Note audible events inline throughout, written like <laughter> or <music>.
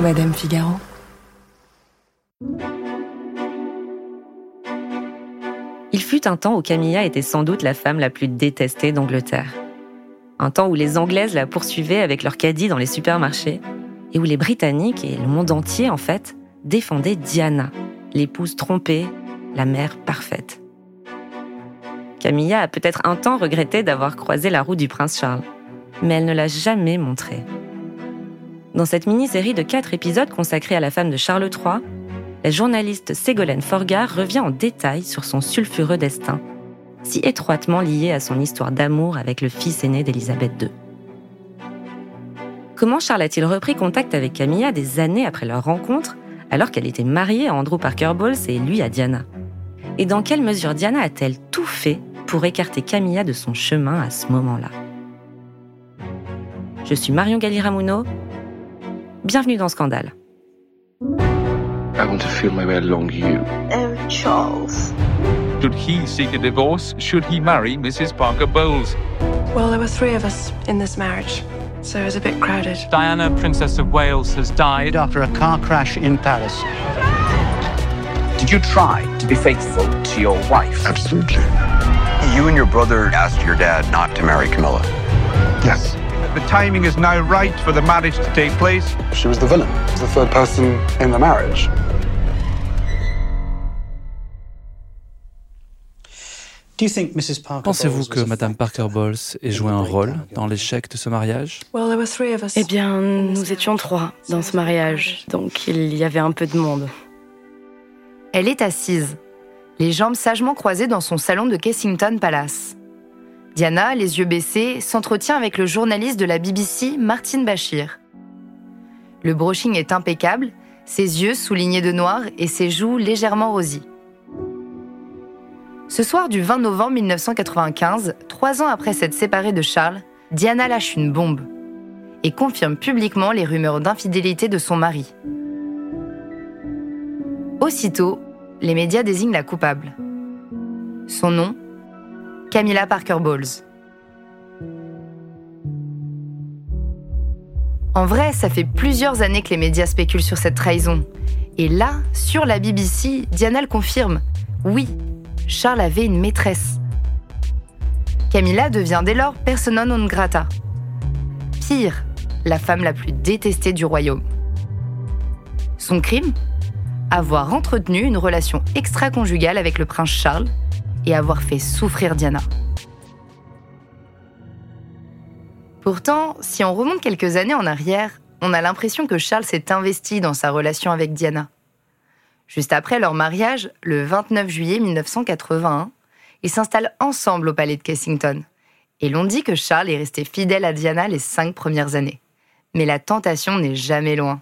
Madame Figaro. Il fut un temps où Camilla était sans doute la femme la plus détestée d'Angleterre. Un temps où les Anglaises la poursuivaient avec leur caddie dans les supermarchés et où les Britanniques et le monde entier, en fait, défendaient Diana, l'épouse trompée, la mère parfaite. Camilla a peut-être un temps regretté d'avoir croisé la roue du prince Charles, mais elle ne l'a jamais montré. Dans cette mini-série de quatre épisodes consacrés à la femme de Charles III, la journaliste Ségolène Forgard revient en détail sur son sulfureux destin, si étroitement lié à son histoire d'amour avec le fils aîné d'Élisabeth II. Comment Charles a-t-il repris contact avec Camilla des années après leur rencontre, alors qu'elle était mariée à Andrew Parker Bowles et lui à Diana? Et dans quelle mesure Diana a-t-elle tout fait pour écarter Camilla de son chemin à ce moment-là? Je suis Marion Galli-Ramuno. Bienvenue dans Scandale. I want to feel my way along you. Oh, Charles. Should he seek a divorce? Should he marry Mrs. Parker Bowles? Well, there were three of us in this marriage, so it was a bit crowded. Diana, Princess of Wales, has died. after a car crash in Paris. Did you try to be faithful to your wife? Absolutely. You and your brother asked your dad not to marry Camilla. Yes. The timing is now right for the marriage to take place. She was the villain, the third person in the marriage. Do you think Mrs. Parker Pensez-vous que was a Madame factor Parker Bowles ait joué un rôle dans l'échec de ce mariage? Well, there were three of us. Eh bien, nous étions trois dans ce mariage, donc il y avait un peu de monde. Elle est assise, les jambes sagement croisées dans son salon de Kensington Palace. Diana, les yeux baissés, s'entretient avec le journaliste de la BBC, Martin Bashir. Le brushing est impeccable, ses yeux soulignés de noir et ses joues légèrement rosies. Ce soir du 20 novembre 1995, trois ans après s'être séparée de Charles, Diana lâche une bombe et confirme publiquement les rumeurs d'infidélité de son mari. Aussitôt, les médias désignent la coupable. Son nom Camilla Parker Bowles. En vrai, ça fait plusieurs années que les médias spéculent sur cette trahison. Et là, sur la BBC, Diana le confirme. Oui, Charles avait une maîtresse. Camilla devient dès lors persona non grata. Pire, la femme la plus détestée du royaume. Son crime? Avoir entretenu une relation extra-conjugale avec le prince Charles et avoir fait souffrir Diana. Pourtant, si on remonte quelques années en arrière, on a l'impression que Charles s'est investi dans sa relation avec Diana. Juste après leur mariage, le 29 juillet 1981, ils s'installent ensemble au palais de Kensington. Et l'on dit que Charles est resté fidèle à Diana les cinq premières années. Mais la tentation n'est jamais loin.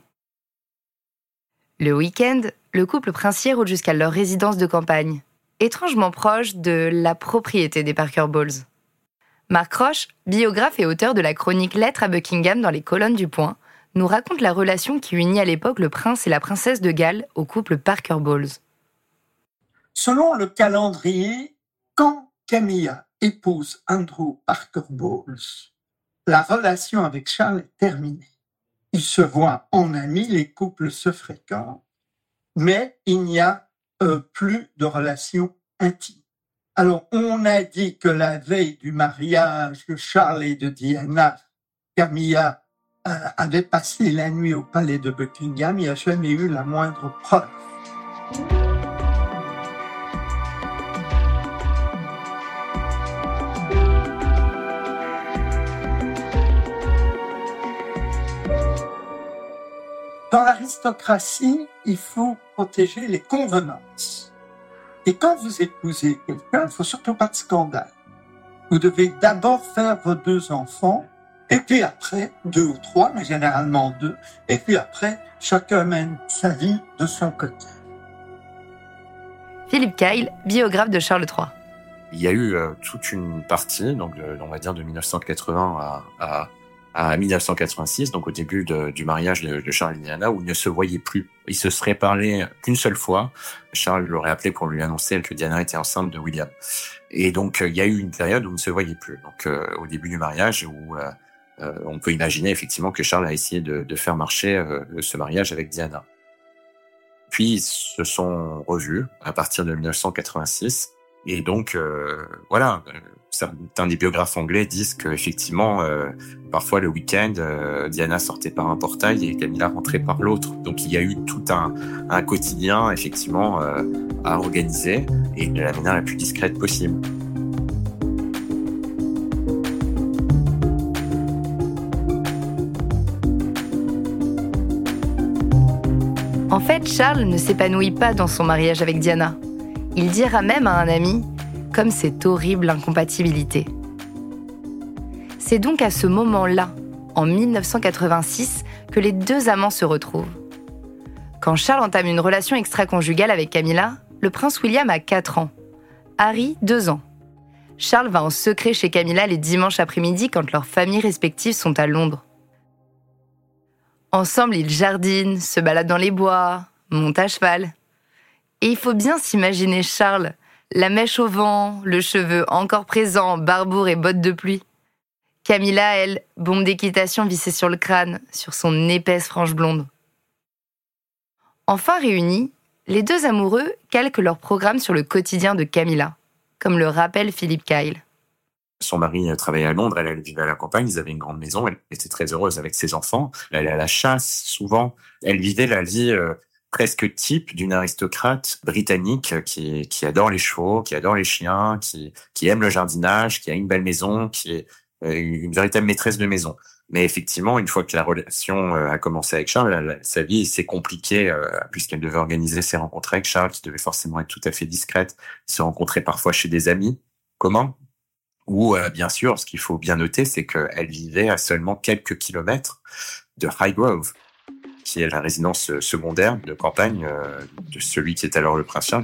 Le week-end, le couple princier roule jusqu'à leur résidence de campagne, étrangement proche de la propriété des Parker Bowles. Mark Roche, biographe et auteur de la chronique Lettres à Buckingham dans les colonnes du Point, nous raconte la relation qui unit à l'époque le prince et la princesse de Galles au couple Parker Bowles. Selon le calendrier, quand Camilla épouse Andrew Parker Bowles, la relation avec Charles est terminée. Ils se voient en amis, les couples se fréquentent, mais il n'y a euh, plus de relation intime. Alors, on a dit que la veille du mariage de Charles et de Diana, Camilla euh, avait passé la nuit au palais de Buckingham. Il n'y a jamais eu la moindre preuve. Dans l'aristocratie, il faut protéger les convenances. Et quand vous épousez quelqu'un, il ne faut surtout pas de scandale. Vous devez d'abord faire vos deux enfants, et puis après, deux ou trois, mais généralement deux, et puis après, chacun mène sa vie de son côté. Philippe Kyle, biographe de Charles III. Il y a eu euh, toute une partie, donc on va dire de 1980 à, à, à 1986, donc au début du mariage de, Charles et Diana, où ils ne se voyaient plus. Ils se seraient parlé qu'une seule fois. Charles l'aurait appelé pour lui annoncer que Diana était enceinte de William. Et donc euh, il y a eu une période où ils ne se voyaient plus. Donc euh, au début du mariage, où euh, on peut imaginer effectivement que Charles a essayé de, de faire marcher ce mariage avec Diana. Puis ils se sont revus à partir de 1986 et donc voilà certains des biographes anglais disent qu'effectivement, euh, parfois le week-end, euh, Diana sortait par un portail et Camilla rentrait par l'autre. Donc il y a eu tout un, un quotidien, effectivement, euh, à organiser et de la manière la plus discrète possible. En fait, Charles ne s'épanouit pas dans son mariage avec Diana. Il dira même à un ami comme cette horrible incompatibilité. C'est donc à ce moment-là, en 1986, que les deux amants se retrouvent. Quand Charles entame une relation extra-conjugale avec Camilla, le prince William a 4 ans, Harry 2 ans. Charles va en secret chez Camilla les dimanches après-midi quand leurs familles respectives sont à Londres. Ensemble, ils jardinent, se baladent dans les bois, montent à cheval. Et il faut bien s'imaginer Charles, la mèche au vent, le cheveu encore présent, barbour et bottes de pluie. Camilla, elle, bombe d'équitation vissée sur le crâne, sur son épaisse frange blonde. Enfin réunis, les deux amoureux calquent leur programme sur le quotidien de Camilla, comme le rappelle Philippe Kyle. Son mari travaillait à Londres, elle, elle vivait à la campagne, ils avaient une grande maison, elle était très heureuse avec ses enfants, elle allait à la chasse souvent, elle vivait la vie euh, presque type d'une aristocrate britannique qui, adore les chevaux, qui adore les chiens, qui, aime le jardinage, qui a une belle maison, qui est euh, une véritable maîtresse de maison. Mais effectivement, une fois que la relation euh, a commencé avec Charles, sa vie s'est compliquée euh, puisqu'elle devait organiser ses rencontres avec Charles, qui devait forcément être tout à fait discrète, se rencontrer parfois chez des amis. Comment? Ou bien sûr, ce qu'il faut bien noter, c'est qu'elle vivait à seulement quelques kilomètres de Highgrove, la résidence secondaire de campagne euh, de celui qui est alors le prince.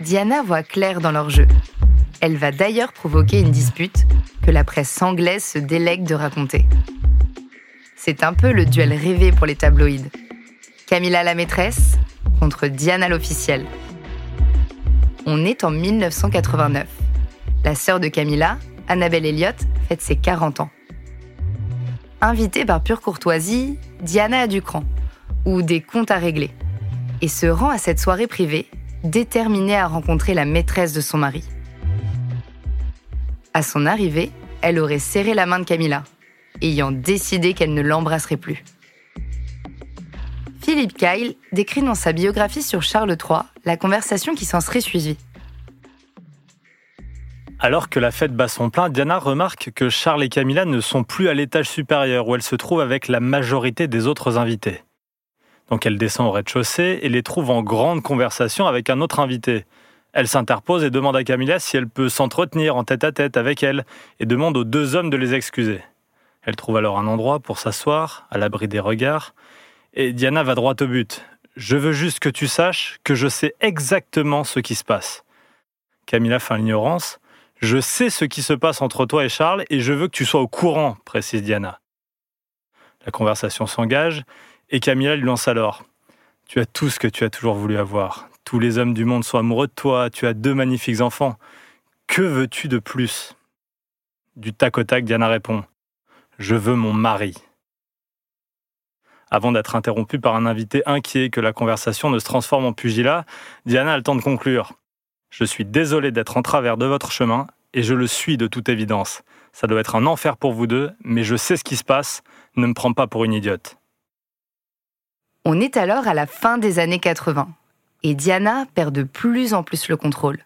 Diana voit clair dans leur jeu. Elle va d'ailleurs provoquer une dispute que la presse anglaise se délègue de raconter. C'est un peu le duel rêvé pour les tabloïds. Camilla la maîtresse contre Diana l'officielle. On est en 1989. La sœur de Camilla, Annabelle Elliott, fête ses 40 ans. Invitée par pure courtoisie, Diana a du cran, ou des comptes à régler, et se rend à cette soirée privée, déterminée à rencontrer la maîtresse de son mari. À son arrivée, elle aurait serré la main de Camilla, ayant décidé qu'elle ne l'embrasserait plus. Philippe Kyle décrit dans sa biographie sur Charles III la conversation qui s'en serait suivie. Alors que la fête bat son plein, Diana remarque que Charles et Camilla ne sont plus à l'étage supérieur où elle se trouve avec la majorité des autres invités. Donc elle descend au rez-de-chaussée et les trouve en grande conversation avec un autre invité. Elle s'interpose et demande à Camilla si elle peut s'entretenir en tête-à-tête avec elle et demande aux deux hommes de les excuser. Elle trouve alors un endroit pour s'asseoir, à l'abri des regards, et Diana va droit au but. Je veux juste que tu saches que je sais exactement ce qui se passe. Camilla fait l'ignorance, je sais ce qui se passe entre toi et Charles et je veux que tu sois au courant, précise Diana. La conversation s'engage et Camilla lui lance alors. Tu as tout ce que tu as toujours voulu avoir. Tous les hommes du monde sont amoureux de toi, tu as deux magnifiques enfants. Que veux-tu de plus? Du tac au tac, Diana répond. Je veux mon mari. Avant d'être interrompue par un invité inquiet que la conversation ne se transforme en pugilat, Diana a le temps de conclure. Je suis désolé d'être en travers de votre chemin, et je le suis de toute évidence. Ça doit être un enfer pour vous deux, mais je sais ce qui se passe, ne me prends pas pour une idiote. On est alors à la fin des années 80, et Diana perd de plus en plus le contrôle.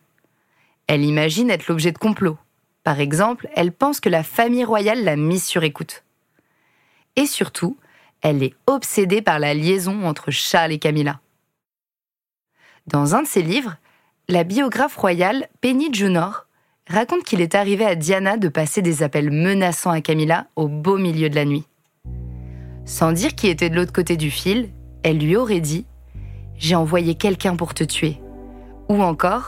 Elle imagine être l'objet de complots. Par exemple, elle pense que la famille royale l'a mise sur écoute. Et surtout, elle est obsédée par la liaison entre Charles et Camilla. Dans un de ses livres, la biographe royale Penny Junor raconte qu'il est arrivé à Diana de passer des appels menaçants à Camilla au beau milieu de la nuit. Sans dire qui était de l'autre côté du fil, elle lui aurait dit ⁇ J'ai envoyé quelqu'un pour te tuer ⁇ ou encore ⁇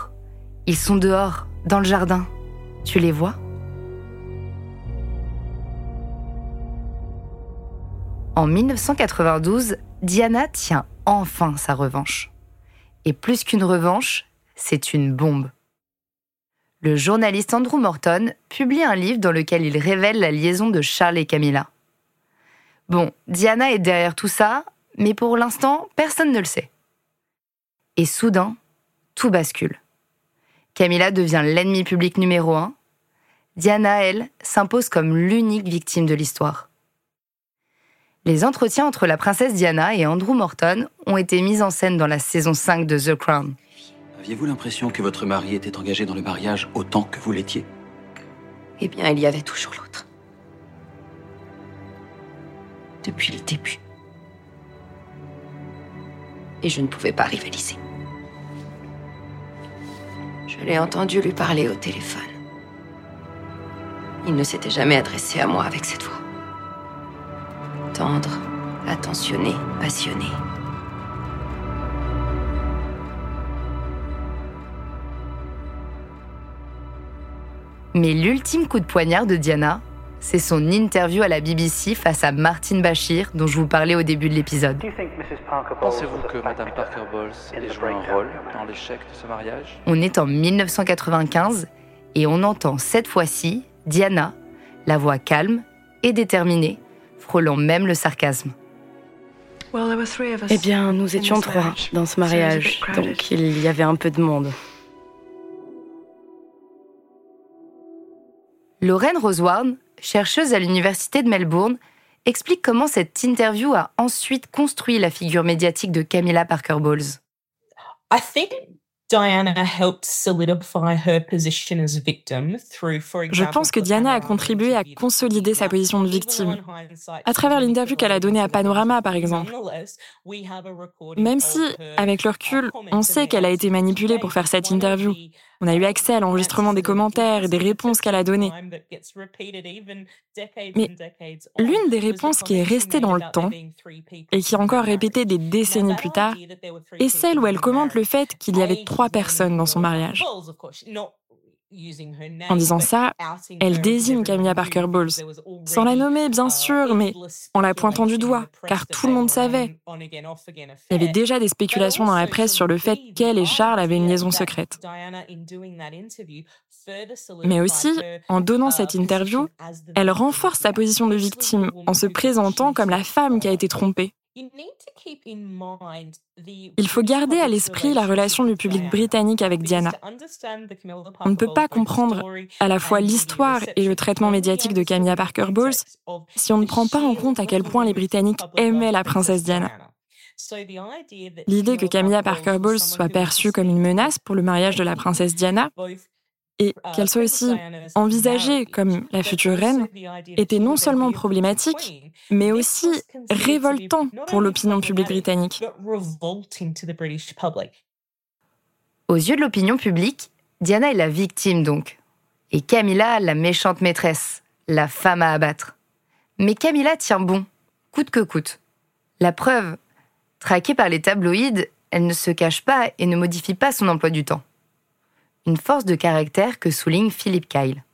Ils sont dehors, dans le jardin, tu les vois ?⁇ En 1992, Diana tient enfin sa revanche. Et plus qu'une revanche, c'est une bombe. le journaliste Andrew Morton publie un livre dans lequel il révèle la liaison de Charles et Camilla. Bon, Diana est derrière tout ça, mais pour l'instant, personne ne le sait. Et soudain, tout bascule. Camilla devient l'ennemi public numéro un. Diana, elle, s'impose comme l'unique victime de l'histoire. Les entretiens entre la princesse Diana et Andrew Morton ont été mis en scène dans la saison 5 de The Crown. Aviez-vous l'impression que votre mari était engagé dans le mariage autant que vous l'étiez? Eh bien, il y avait toujours l'autre. Depuis le début. Et je ne pouvais pas rivaliser. Je l'ai entendu lui parler au téléphone. Il ne s'était jamais adressé à moi avec cette voix. Tendre, attentionné, passionné. Mais l'ultime coup de poignard de Diana, c'est son interview à la BBC face à Martin Bashir, dont je vous parlais au début de l'épisode. Pensez-vous que Madame Parker Bowles ait joué un rôle dans l'échec de ce mariage? On est en 1995 et on entend cette fois-ci Diana, la voix calme et déterminée, frôlant même le sarcasme. Eh bien, nous étions trois dans ce mariage, donc il y avait un peu de monde. Lorraine Rosewarne, chercheuse à l'Université de Melbourne, explique comment cette interview a ensuite construit la figure médiatique de Camilla Parker Bowles. Je pense que Diana a contribué à consolider sa position de victime, à travers l'interview qu'elle a donnée à Panorama, par exemple. Même si, avec le recul, on sait qu'elle a été manipulée pour faire cette interview. On a eu accès à l'enregistrement des commentaires et des réponses qu'elle a données. Mais l'une des réponses qui est restée dans le temps et qui est encore répétée des décennies plus tard est celle où elle commente le fait qu'il y avait trois personnes dans son mariage. En disant ça, elle désigne Camilla Parker Bowles, sans la nommer bien sûr, mais en la pointant du doigt, car tout le monde savait. Il y avait déjà des spéculations dans la presse sur le fait qu'elle et Charles avaient une liaison secrète. Mais aussi, en donnant cette interview, elle renforce sa position de victime en se présentant comme la femme qui a été trompée. Il faut garder à l'esprit la relation du public britannique avec Diana. On ne peut pas comprendre à la fois l'histoire et le traitement médiatique de Camilla Parker Bowles si on ne prend pas en compte à quel point les Britanniques aimaient la princesse Diana. L'idée que Camilla Parker Bowles soit perçue comme une menace pour le mariage de la princesse Diana et qu'elle soit aussi envisagée comme la future reine était non seulement problématique, mais aussi révoltant pour l'opinion publique britannique. Aux yeux de l'opinion publique, Diana est la victime donc, et Camilla la méchante maîtresse, la femme à abattre. Mais Camilla tient bon, coûte que coûte. La preuve, traquée par les tabloïds, elle ne se cache pas et ne modifie pas son emploi du temps une force de caractère que souligne Philippe Kyle.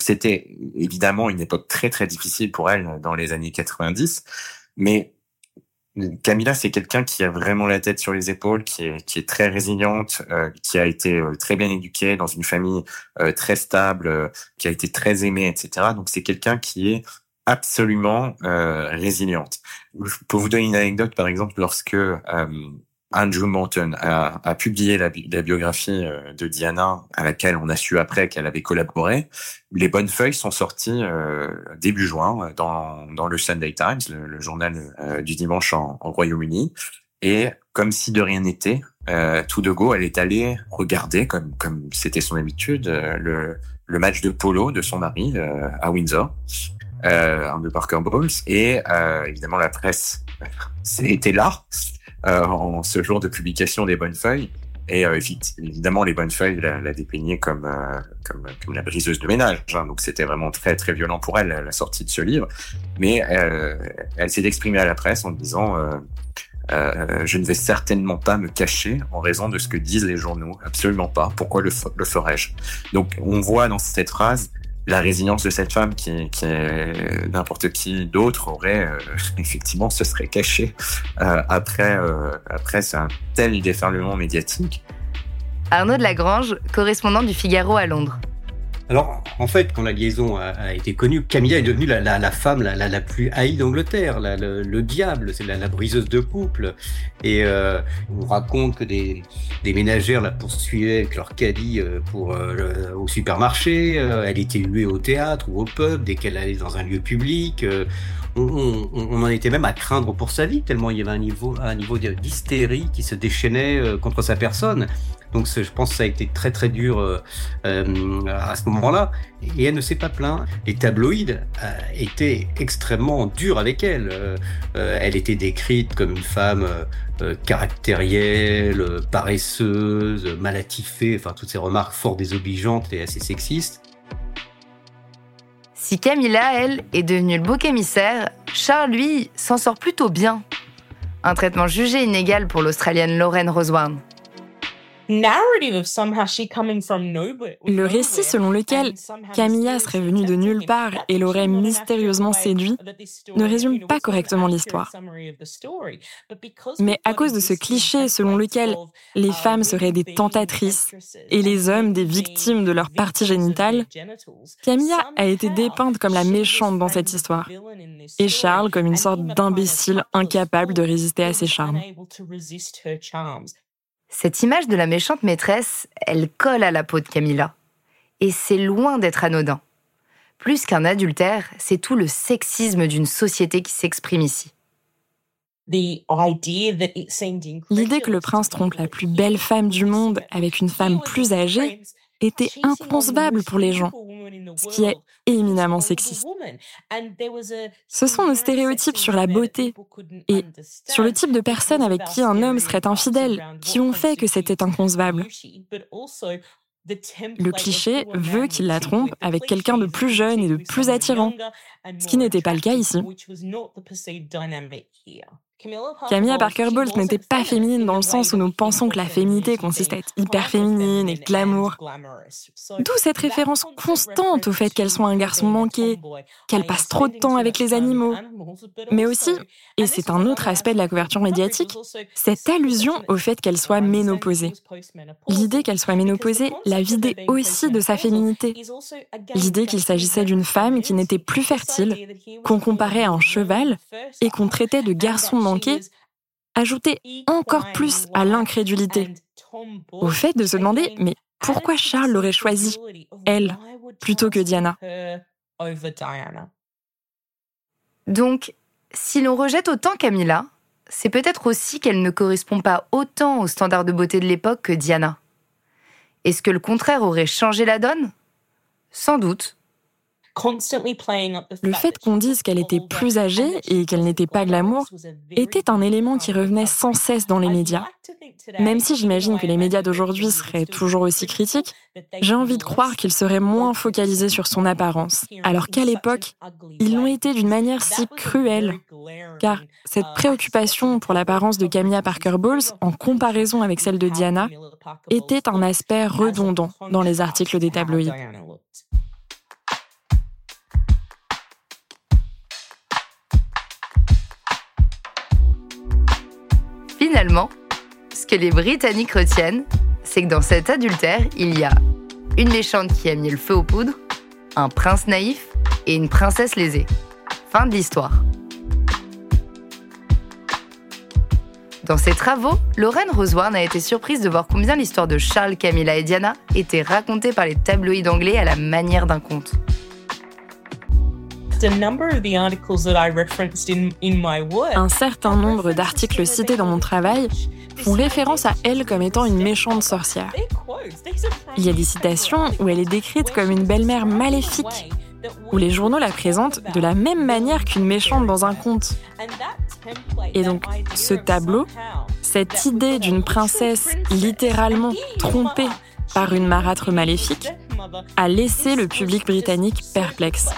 C'était évidemment une époque très très difficile pour elle dans les années 90, mais Camilla, c'est quelqu'un qui a vraiment la tête sur les épaules, qui est, qui est très résiliente, euh, qui a été euh, très bien éduquée dans une famille euh, très stable, qui a été très aimée, etc. Donc c'est quelqu'un qui est absolument résiliente. Je peux vous donner une anecdote, par exemple, lorsque Andrew Morton a, a publié la, la, biographie euh, de Diana, à laquelle on a su après qu'elle avait collaboré. Les bonnes feuilles sont sorties euh, début juin dans, dans le Sunday Times, le, journal euh, du dimanche en, en Royaume-Uni. Et comme si de rien n'était, tout de go, elle est allée regarder, comme comme c'était son habitude, le, le match de polo de son mari à Windsor, un de Parker Bowles. Et évidemment, la presse <laughs> était là. Euh, en ce jour de publication des bonnes feuilles. Et euh, évidemment, les bonnes feuilles la, la dépeignaient comme, euh, comme, comme la briseuse de ménage. Hein. donc c'était vraiment très très violent pour elle la sortie de ce livre. Mais elle s'est exprimée à la presse en disant euh, je ne vais certainement pas me cacher en raison de ce que disent les journaux. Absolument pas. Pourquoi le, le ferais-je Donc on voit dans cette phrase la résilience de cette femme qui, qui n'importe qui d'autre aurait euh, <laughs> effectivement se serait caché euh, après euh, après un tel déferlement médiatique. Arnaud de Lagrange, correspondant du Figaro à Londres. Alors, en fait, quand la liaison a, été connue, Camilla est devenue la, femme la, plus haïe d'Angleterre, le, diable, c'est la, briseuse de couple. Et euh, on raconte que des, ménagères la poursuivaient avec leur caddie euh, pour, euh, au supermarché. elle était huée au théâtre ou au pub dès qu'elle allait dans un lieu public. On, on, en était même à craindre pour sa vie, tellement il y avait un niveau, un niveau d'hystérie qui se déchaînait contre sa personne. Donc je pense que ça a été très très dur euh, euh, à ce moment-là. Et elle ne s'est pas plainte. Les tabloïds euh, étaient extrêmement durs avec elle. elle était décrite comme une femme caractérielle, paresseuse, malatifée, enfin toutes ces remarques fort désobligeantes et assez sexistes. Si Camilla, elle, est devenue le beau émissaire, Charles, lui, s'en sort plutôt bien. Un traitement jugé inégal pour l'Australienne Lorraine Rosewarne. Le récit selon lequel Camilla serait venue de nulle part et l'aurait mystérieusement séduit ne résume pas correctement l'histoire. Mais à cause de ce cliché selon lequel les femmes seraient des tentatrices et les hommes des victimes de leur partie génitale, Camilla a été dépeinte comme la méchante dans cette histoire et Charles comme une sorte d'imbécile incapable de résister à ses charmes. Cette image de la méchante maîtresse, elle colle à la peau de Camilla. Et c'est loin d'être anodin. Plus qu'un adultère, c'est tout le sexisme d'une société qui s'exprime ici. L'idée que le prince trompe la plus belle femme du monde avec une femme plus âgée était inconcevable pour les gens, ce qui est éminemment sexiste. Ce sont nos stéréotypes sur la beauté et sur le type de personne avec qui un homme serait infidèle qui ont fait que c'était inconcevable. Le cliché veut qu'il la trompe avec quelqu'un de plus jeune et de plus attirant, ce qui n'était pas le cas ici. Camilla Parker Bowles n'était pas féminine dans le sens où nous pensons que la féminité consiste à être hyper féminine et glamour. D'où cette référence constante au fait qu'elle soit un garçon manqué, qu'elle passe trop de temps avec les animaux. Mais aussi, et c'est un autre aspect de la couverture médiatique, cette allusion au fait qu'elle soit ménopausée. L'idée qu'elle soit ménopausée la vidait aussi de sa féminité. L'idée qu'il s'agissait d'une femme qui n'était plus fertile, qu'on comparait à un cheval et qu'on traitait de garçon ajoutait encore plus à l'incrédulité, au fait de se demander mais pourquoi Charles l'aurait choisi, elle, plutôt que Diana? Donc, si l'on rejette autant Camilla, c'est peut-être aussi qu'elle ne correspond pas autant aux standards de beauté de l'époque que Diana. Est-ce que le contraire aurait changé la donne? Sans doute. Le fait qu'on dise qu'elle était plus âgée et qu'elle n'était pas glamour était un élément qui revenait sans cesse dans les médias. Même si j'imagine que les médias d'aujourd'hui seraient toujours aussi critiques, j'ai envie de croire qu'ils seraient moins focalisés sur son apparence, alors qu'à l'époque, ils l'ont été d'une manière si cruelle. Car cette préoccupation pour l'apparence de Camilla Parker Bowles, en comparaison avec celle de Diana, était un aspect redondant dans les articles des tabloïds. Finalement, ce que les Britanniques retiennent, c'est que dans cet adultère, il y a une méchante qui a mis le feu aux poudres, un prince naïf et une princesse lésée. Fin de l'histoire. Dans ses travaux, Lorraine Rosewarne a été surprise de voir combien l'histoire de Charles, Camilla et Diana était racontée par les tabloïds anglais à la manière d'un conte. Un certain nombre d'articles cités dans mon travail font référence à elle comme étant une méchante sorcière. Il y a des citations où elle est décrite comme une belle-mère maléfique, où les journaux la présentent de la même manière qu'une méchante dans un conte. Et donc, ce tableau, cette idée d'une princesse littéralement trompée par une marâtre maléfique, a laissé le public britannique perplexe.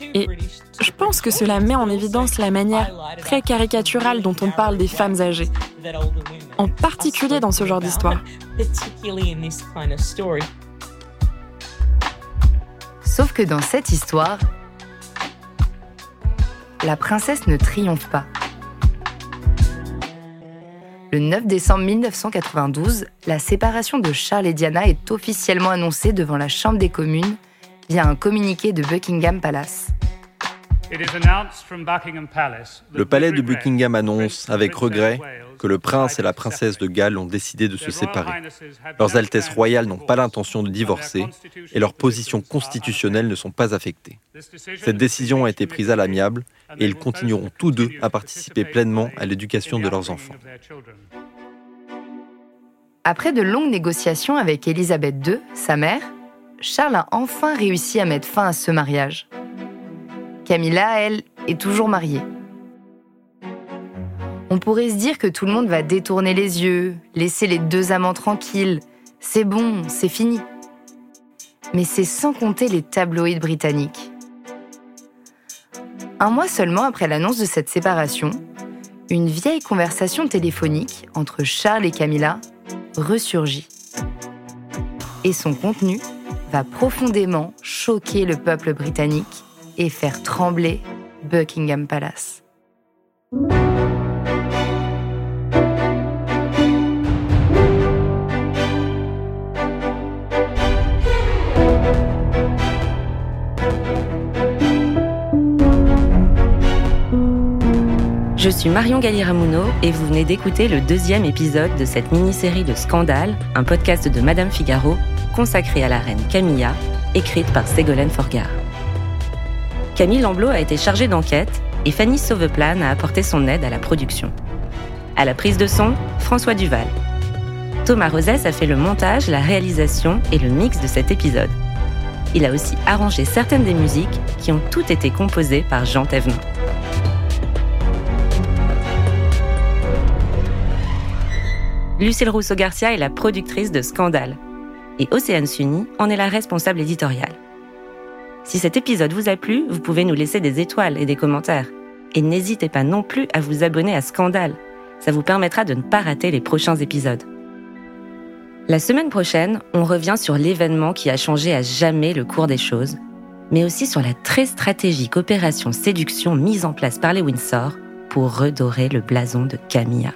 Et je pense que cela met en évidence la manière très caricaturale dont on parle des femmes âgées, en particulier dans ce genre d'histoire. Sauf que dans cette histoire, la princesse ne triomphe pas. Le 9 décembre 1992, la séparation de Charles et Diana est officiellement annoncée devant la Chambre des communes via un communiqué de Buckingham Palace. Le palais de Buckingham annonce, avec regret, que le prince et la princesse de Galles ont décidé de se séparer. Leurs Altesses royales n'ont pas l'intention de divorcer et leurs positions constitutionnelles ne sont pas affectées. Cette décision a été prise à l'amiable et ils continueront tous deux à participer pleinement à l'éducation de leurs enfants. Après de longues négociations avec Élisabeth II, sa mère, Charles a enfin réussi à mettre fin à ce mariage. Camilla, elle, est toujours mariée. On pourrait se dire que tout le monde va détourner les yeux, laisser les deux amants tranquilles. C'est bon, c'est fini. Mais c'est sans compter les tabloïds britanniques. Un mois seulement après l'annonce de cette séparation, une vieille conversation téléphonique entre Charles et Camilla ressurgit. Et son contenu va profondément choquer le peuple britannique et faire trembler Buckingham Palace. Je suis Marion Galiramuno et vous venez d'écouter le deuxième épisode de cette mini-série de Scandale, un podcast de Madame Figaro consacré à la reine Camilla, écrite par Ségolène Forgard. Camille Lamblot a été chargée d'enquête et Fanny Sauveplan a apporté son aide à la production. À la prise de son, François Duval. Thomas Rosès a fait le montage, la réalisation et le mix de cet épisode. Il a aussi arrangé certaines des musiques qui ont toutes été composées par Jean Thévenin. Lucille Rousseau-Garcia est la productrice de Scandale et Océane Sunny en est la responsable éditoriale. Si cet épisode vous a plu, vous pouvez nous laisser des étoiles et des commentaires. Et n'hésitez pas non plus à vous abonner à Scandale. Ça vous permettra de ne pas rater les prochains épisodes. La semaine prochaine, on revient sur l'événement qui a changé à jamais le cours des choses, mais aussi sur la très stratégique opération séduction mise en place par les Windsor pour redorer le blason de Camilla.